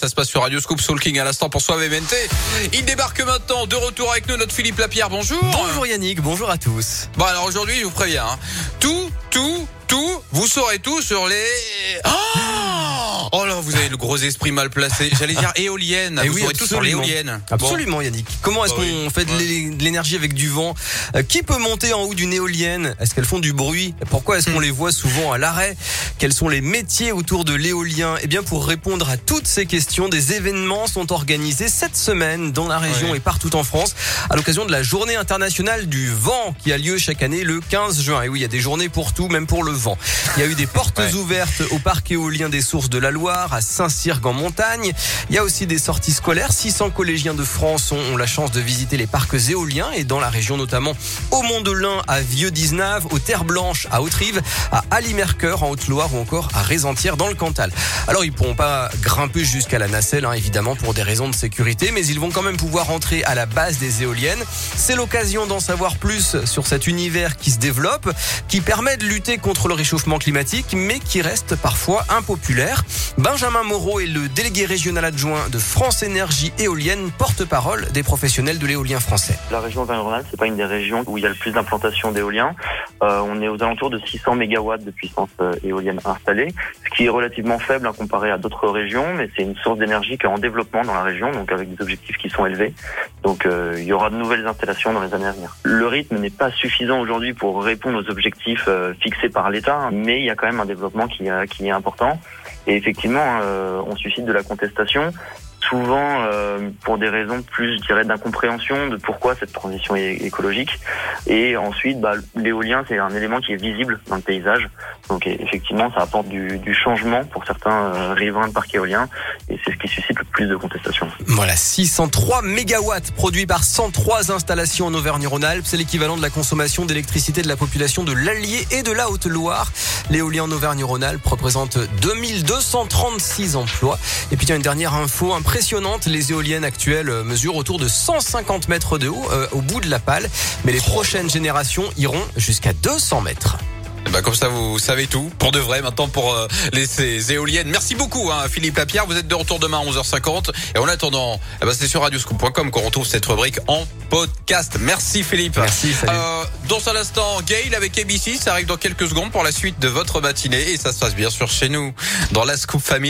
Ça se passe sur Radio Scoop Soul King à l'instant pour Soave MNT. Il débarque maintenant, de retour avec nous, notre Philippe Lapierre. Bonjour. Bonjour Yannick, bonjour à tous. Bon alors aujourd'hui, je vous préviens, hein. tout, tout, tout, vous saurez tout sur les... Oh Oh là, vous avez le gros esprit mal placé. J'allais dire éolienne. Eh vous oui, saurez tout sur l'éolienne. Absolument Yannick. Comment est-ce Bah qu'on oui. fait de l'é- de l'énergie avec du vent? Euh, Qui peut monter en haut d'une éolienne? Est-ce qu'elles font du bruit? Pourquoi est-ce qu'on les voit souvent à l'arrêt? Quels sont les métiers autour de l'éolien? Eh bien pour répondre à toutes ces questions, des événements sont organisés cette semaine dans la région Ouais. et partout en France à l'occasion de la journée internationale du vent qui a lieu chaque année le 15 juin. Et oui, il y a des journées pour tout, même pour le vent. Il y a eu des portes Ouais. ouvertes au parc éolien des sources de la Loire, à Saint-Cirque en montagne. Il y a aussi des sorties scolaires. 600 collégiens de France ont, la chance de visiter les parcs éoliens et dans la région notamment au Mont-de-Lin, à Vieux-Dizenave, aux Terres Blanches, à Haute-Rive, à Ali-Mercœur en Haute-Loire ou encore à Rézentière dans le Cantal. Alors ils pourront pas grimper jusqu'à la nacelle hein, évidemment pour des raisons de sécurité, mais ils vont quand même pouvoir entrer à la base des éoliennes. C'est l'occasion d'en savoir plus sur cet univers qui se développe, qui permet de lutter contre le réchauffement climatique, mais qui reste parfois impopulaire. Benjamin Moreau est le délégué régional adjoint de France Énergie Éolienne, porte-parole des professionnels de l'éolien français. La région Auvergne-Rhône-Alpes, c'est pas une des régions où il y a le plus d'implantation d'éoliens. Euh, on est aux alentours de 600 mégawatts de puissance euh, éolienne installée, ce qui est relativement faible hein, comparé à d'autres régions, mais c'est une source d'énergie qui est en développement dans la région, donc avec des objectifs qui sont élevés. Donc euh, il y aura de nouvelles installations dans les années à venir. Le rythme n'est pas suffisant aujourd'hui pour répondre aux objectifs euh, fixés par l'État, hein, mais il y a quand même un développement qui, euh, est important. Et effectivement, on suscite de la contestation souvent euh, pour des raisons plus, je dirais, d'incompréhension de pourquoi cette transition est écologique. Et ensuite, bah, l'éolien, c'est un élément qui est visible dans le paysage. Donc effectivement, ça apporte du, du changement pour certains euh, riverains de parcs éoliens. De. Voilà, 603 mégawatts produits par 103 installations en Auvergne-Rhône-Alpes. C'est l'équivalent de la consommation d'électricité de la population de l'Allier et de la Haute-Loire. L'éolien en Auvergne-Rhône-Alpes représente 2236 emplois. Et puis il y a une dernière info impressionnante. Les éoliennes actuelles mesurent autour de 150 mètres de haut euh, au bout de la pale. Mais les prochaines générations iront jusqu'à 200 mètres. Eh ben, comme ça, vous savez tout. Pour de vrai, maintenant, pour euh, les ces éoliennes. Merci beaucoup, hein, Philippe Lapierre. Vous êtes de retour demain à 11h50. Et en attendant, eh ben, c'est sur radioscoop.com qu'on retrouve cette rubrique en podcast. Merci, Philippe. Merci, salut. Euh, dans un instant, Gail avec ABC. Ça arrive dans quelques secondes pour la suite de votre matinée. Et ça se passe bien sûr chez nous, dans la Scoop Family.